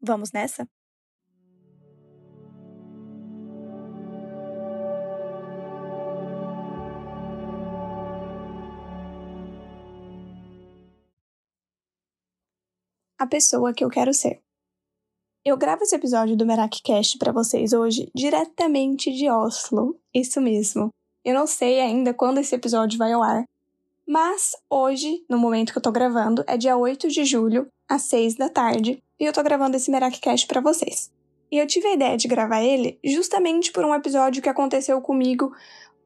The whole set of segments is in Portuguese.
Vamos nessa? A pessoa que eu quero ser. Eu gravo esse episódio do MerakiCast para vocês hoje diretamente de Oslo. Isso mesmo. Eu não sei ainda quando esse episódio vai ao ar, mas hoje, no momento que eu tô gravando, é dia 8 de julho, às 6 da tarde, e eu tô gravando esse Merakcast para vocês. E eu tive a ideia de gravar ele justamente por um episódio que aconteceu comigo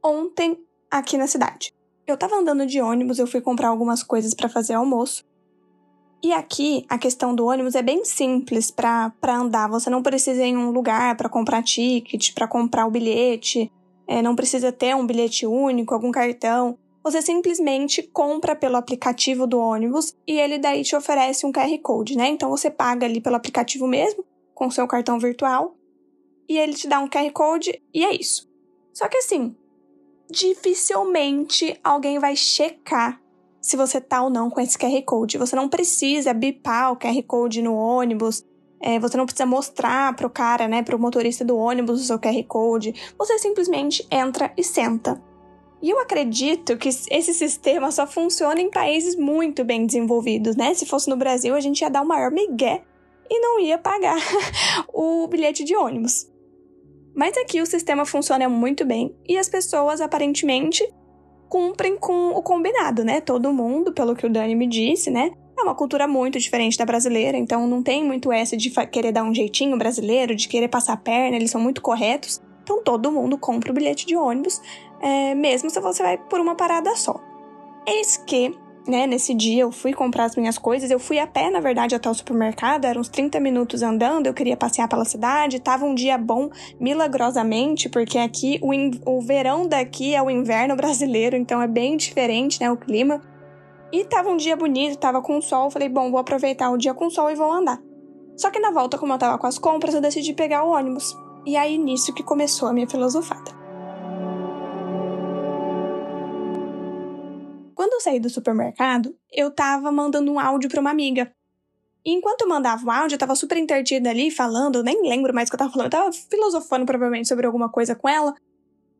ontem aqui na cidade. Eu tava andando de ônibus, eu fui comprar algumas coisas para fazer almoço. E aqui a questão do ônibus é bem simples para andar. Você não precisa ir em um lugar para comprar ticket, para comprar o bilhete, é, não precisa ter um bilhete único, algum cartão você simplesmente compra pelo aplicativo do ônibus e ele daí te oferece um QR Code, né? Então você paga ali pelo aplicativo mesmo, com seu cartão virtual, e ele te dá um QR Code e é isso. Só que assim, dificilmente alguém vai checar se você tá ou não com esse QR Code. Você não precisa bipar o QR Code no ônibus, é, você não precisa mostrar pro cara, né, pro motorista do ônibus o seu QR Code. Você simplesmente entra e senta. E eu acredito que esse sistema só funciona em países muito bem desenvolvidos, né? Se fosse no Brasil, a gente ia dar o maior migué e não ia pagar o bilhete de ônibus. Mas aqui o sistema funciona muito bem e as pessoas aparentemente cumprem com o combinado, né? Todo mundo, pelo que o Dani me disse, né? É uma cultura muito diferente da brasileira, então não tem muito essa de querer dar um jeitinho brasileiro, de querer passar a perna, eles são muito corretos. Então todo mundo compra o bilhete de ônibus, é, mesmo se você vai por uma parada só. Eis que, né, nesse dia eu fui comprar as minhas coisas, eu fui a pé, na verdade, até o supermercado, eram uns 30 minutos andando, eu queria passear pela cidade, tava um dia bom, milagrosamente, porque aqui, o, o verão daqui é o inverno brasileiro, então é bem diferente, né, o clima. E tava um dia bonito, tava com sol, falei, bom, vou aproveitar o dia com sol e vou andar. Só que na volta, como eu tava com as compras, eu decidi pegar o ônibus. E aí nisso que começou a minha filosofada. Saí do supermercado, eu tava mandando um áudio para uma amiga. E enquanto eu mandava o áudio, eu tava super interdita ali, falando, nem lembro mais o que eu tava falando, eu tava filosofando provavelmente sobre alguma coisa com ela.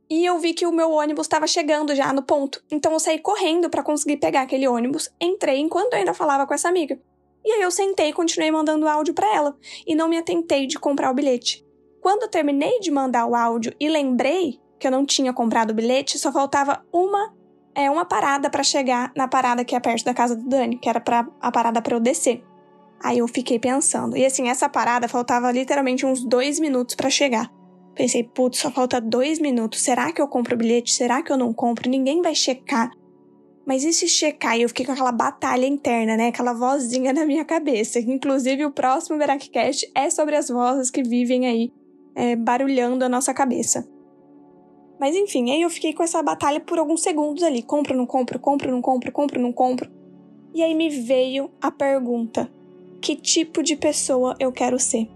E eu vi que o meu ônibus estava chegando já no ponto. Então eu saí correndo para conseguir pegar aquele ônibus, entrei enquanto eu ainda falava com essa amiga. E aí eu sentei e continuei mandando áudio para ela, e não me atentei de comprar o bilhete. Quando eu terminei de mandar o áudio e lembrei que eu não tinha comprado o bilhete, só faltava uma é uma parada para chegar na parada que é perto da casa do Dani, que era para a parada para eu descer. Aí eu fiquei pensando. E assim, essa parada faltava literalmente uns dois minutos para chegar. Pensei, putz, só falta dois minutos. Será que eu compro o bilhete? Será que eu não compro? Ninguém vai checar. Mas e se checar? E eu fiquei com aquela batalha interna, né? Aquela vozinha na minha cabeça. Inclusive, o próximo Veracast é sobre as vozes que vivem aí é, barulhando a nossa cabeça. Mas enfim, aí eu fiquei com essa batalha por alguns segundos ali. Compro, não compro, compro, não compro, compro, não compro. E aí me veio a pergunta: que tipo de pessoa eu quero ser?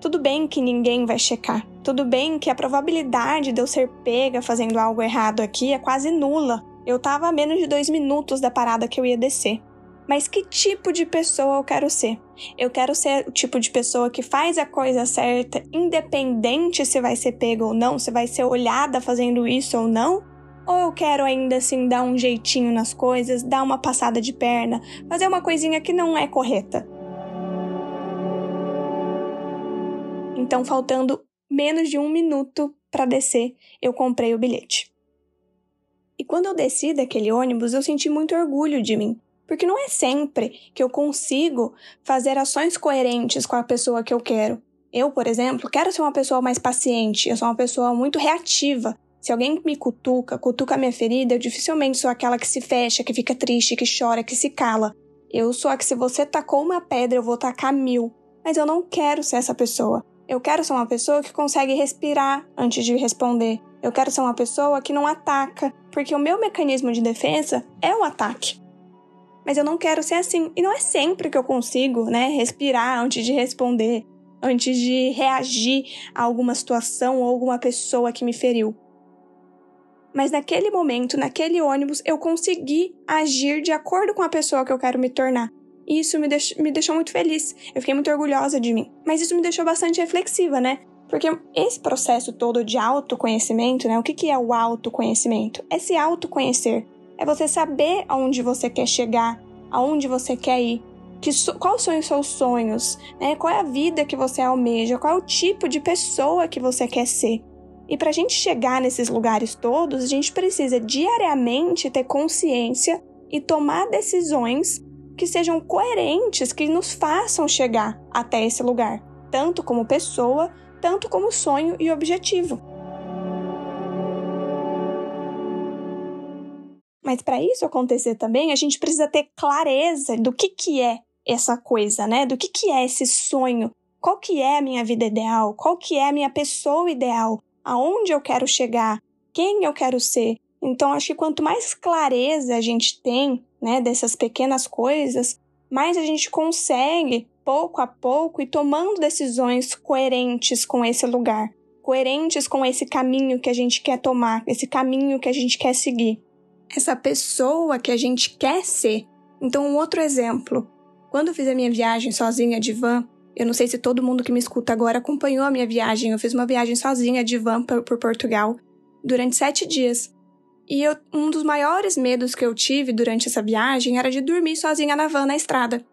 Tudo bem que ninguém vai checar. Tudo bem que a probabilidade de eu ser pega fazendo algo errado aqui é quase nula. Eu tava a menos de dois minutos da parada que eu ia descer. Mas que tipo de pessoa eu quero ser? Eu quero ser o tipo de pessoa que faz a coisa certa, independente se vai ser pego ou não, se vai ser olhada fazendo isso ou não? Ou eu quero ainda assim dar um jeitinho nas coisas, dar uma passada de perna, fazer uma coisinha que não é correta? Então, faltando menos de um minuto para descer, eu comprei o bilhete. E quando eu desci daquele ônibus, eu senti muito orgulho de mim, porque não é sempre que eu consigo fazer ações coerentes com a pessoa que eu quero. Eu, por exemplo, quero ser uma pessoa mais paciente, eu sou uma pessoa muito reativa. Se alguém me cutuca, cutuca a minha ferida, eu dificilmente sou aquela que se fecha, que fica triste, que chora, que se cala. Eu sou a que se você tacou uma pedra, eu vou tacar mil. Mas eu não quero ser essa pessoa. Eu quero ser uma pessoa que consegue respirar antes de responder. Eu quero ser uma pessoa que não ataca, porque o meu mecanismo de defesa é o ataque. Mas eu não quero ser assim. E não é sempre que eu consigo, né, respirar antes de responder, antes de reagir a alguma situação ou alguma pessoa que me feriu. Mas naquele momento, naquele ônibus, eu consegui agir de acordo com a pessoa que eu quero me tornar. E isso me, deix me deixou muito feliz. Eu fiquei muito orgulhosa de mim. Mas isso me deixou bastante reflexiva, né? Porque esse processo todo de autoconhecimento, né? O que, que é o autoconhecimento? É se autoconhecer. É você saber aonde você quer chegar, aonde você quer ir. Que, quais são os seus sonhos, né? Qual é a vida que você almeja? Qual é o tipo de pessoa que você quer ser? E para a gente chegar nesses lugares todos, a gente precisa diariamente ter consciência e tomar decisões que sejam coerentes, que nos façam chegar até esse lugar, tanto como pessoa, tanto como sonho e objetivo. Mas para isso acontecer também, a gente precisa ter clareza do que, que é essa coisa, né? Do que, que é esse sonho? Qual que é a minha vida ideal? Qual que é a minha pessoa ideal? aonde eu quero chegar, quem eu quero ser. Então, acho que quanto mais clareza a gente tem, né, dessas pequenas coisas, mais a gente consegue, pouco a pouco, ir tomando decisões coerentes com esse lugar, coerentes com esse caminho que a gente quer tomar, esse caminho que a gente quer seguir, essa pessoa que a gente quer ser. Então, um outro exemplo. Quando eu fiz a minha viagem sozinha de van, eu não sei se todo mundo que me escuta agora acompanhou a minha viagem. Eu fiz uma viagem sozinha de van por, por Portugal durante sete dias. E eu, um dos maiores medos que eu tive durante essa viagem era de dormir sozinha na van na estrada.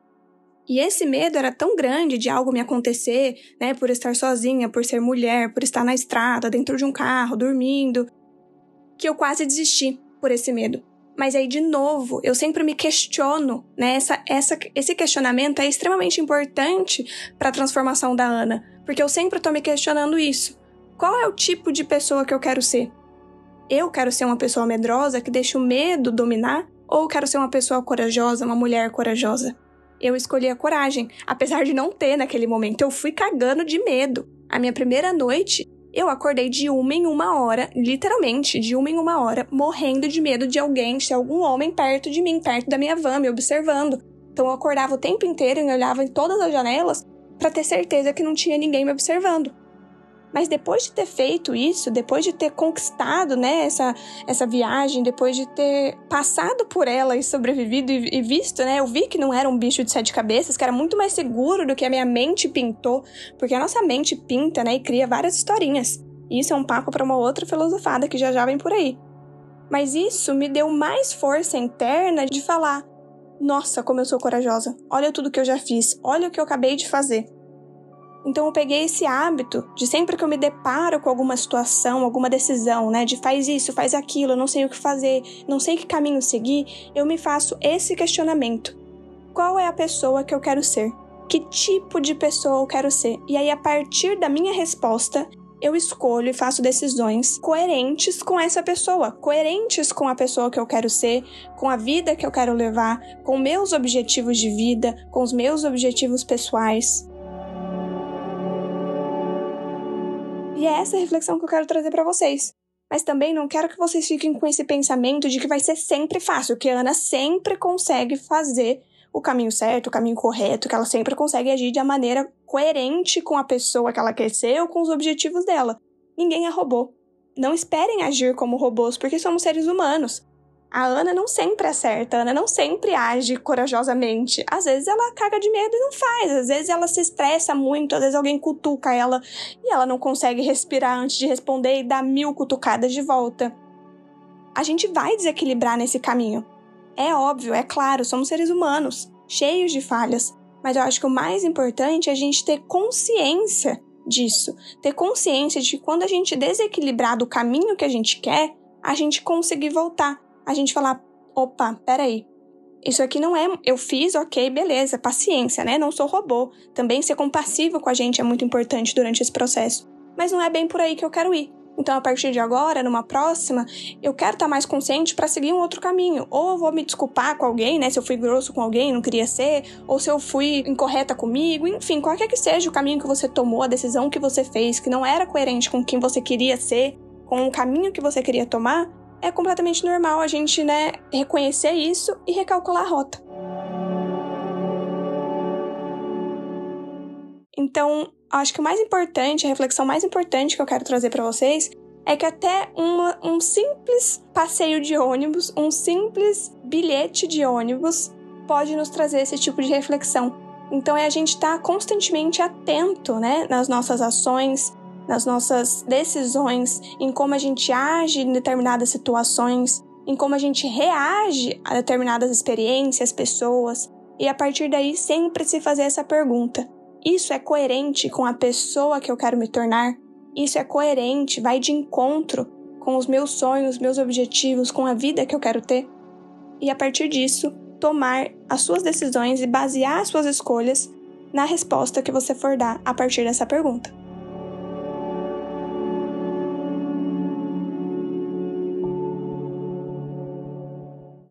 E esse medo era tão grande de algo me acontecer, né, por estar sozinha, por ser mulher, por estar na estrada, dentro de um carro, dormindo, que eu quase desisti por esse medo. Mas aí, de novo, eu sempre me questiono, né? Essa, essa, esse questionamento é extremamente importante para a transformação da Ana, porque eu sempre estou me questionando isso. Qual é o tipo de pessoa que eu quero ser? Eu quero ser uma pessoa medrosa que deixa o medo dominar? Ou quero ser uma pessoa corajosa, uma mulher corajosa? Eu escolhi a coragem, apesar de não ter naquele momento. Eu fui cagando de medo. A minha primeira noite, eu acordei de uma em uma hora, literalmente, de uma em uma hora, morrendo de medo de alguém, de algum homem perto de mim, perto da minha van, me observando. Então eu acordava o tempo inteiro e olhava em todas as janelas para ter certeza que não tinha ninguém me observando. Mas depois de ter feito isso, depois de ter conquistado né, essa, essa viagem, depois de ter passado por ela e sobrevivido e, e, visto, né, eu vi que não era um bicho de sete cabeças, que era muito mais seguro do que a minha mente pintou, porque a nossa mente pinta né, e cria várias historinhas. E isso é um papo para uma outra filosofada que já já vem por aí. Mas isso me deu mais força interna de falar: nossa, como eu sou corajosa, olha tudo que eu já fiz, olha o que eu acabei de fazer. Então eu peguei esse hábito de sempre que eu me deparo com alguma situação, alguma decisão, né, de faz isso, faz aquilo, não sei o que fazer, não sei que caminho seguir, eu me faço esse questionamento. Qual é a pessoa que eu quero ser? Que tipo de pessoa eu quero ser? E aí a partir da minha resposta, eu escolho e faço decisões coerentes com essa pessoa, coerentes com a pessoa que eu quero ser, com a vida que eu quero levar, com meus objetivos de vida, com os meus objetivos pessoais. E é essa reflexão que eu quero trazer para vocês. Mas também não quero que vocês fiquem com esse pensamento de que vai ser sempre fácil, que a Ana sempre consegue fazer o caminho certo, o caminho correto, que ela sempre consegue agir de maneira coerente com a pessoa que ela quer ser ou com os objetivos dela. Ninguém é robô. Não esperem agir como robôs, porque somos seres humanos a Ana não sempre acerta, a Ana não sempre age corajosamente. Às vezes ela caga de medo e não faz, às vezes ela se estressa muito, às vezes alguém cutuca ela e ela não consegue respirar antes de responder e dá mil cutucadas de volta. A gente vai desequilibrar nesse caminho. É óbvio, é claro, somos seres humanos, cheios de falhas, mas eu acho que o mais importante é a gente ter consciência disso, ter consciência de que quando a gente desequilibrar do caminho que a gente quer, a gente conseguir voltar a gente falar: opa, peraí. Isso aqui não é. Eu fiz, ok, beleza, paciência, né? Não sou robô. Também ser compassivo com a gente é muito importante durante esse processo. Mas não é bem por aí que eu quero ir. Então, a partir de agora, numa próxima, eu quero estar mais consciente para seguir um outro caminho. Ou eu vou me desculpar com alguém, né? Se eu fui grosso com alguém, não queria ser, ou se eu fui incorreta comigo, enfim, qualquer que seja o caminho que você tomou, a decisão que você fez, que não era coerente com quem você queria ser, com o caminho que você queria tomar, é completamente normal a gente, né, reconhecer isso e recalcular a rota. Então, acho que o mais importante, a reflexão mais importante que eu quero trazer para vocês é que até uma, um simples passeio de ônibus, um simples bilhete de ônibus pode nos trazer esse tipo de reflexão. Então é a gente estar tá constantemente atento, né, nas nossas ações, nas nossas decisões, em como a gente age em determinadas situações, em como a gente reage a determinadas experiências, pessoas, e a partir daí sempre se fazer essa pergunta: isso é coerente com a pessoa que eu quero me tornar? Isso é coerente, vai de encontro com os meus sonhos, meus objetivos, com a vida que eu quero ter? E a partir disso, tomar as suas decisões e basear as suas escolhas na resposta que você for dar a partir dessa pergunta.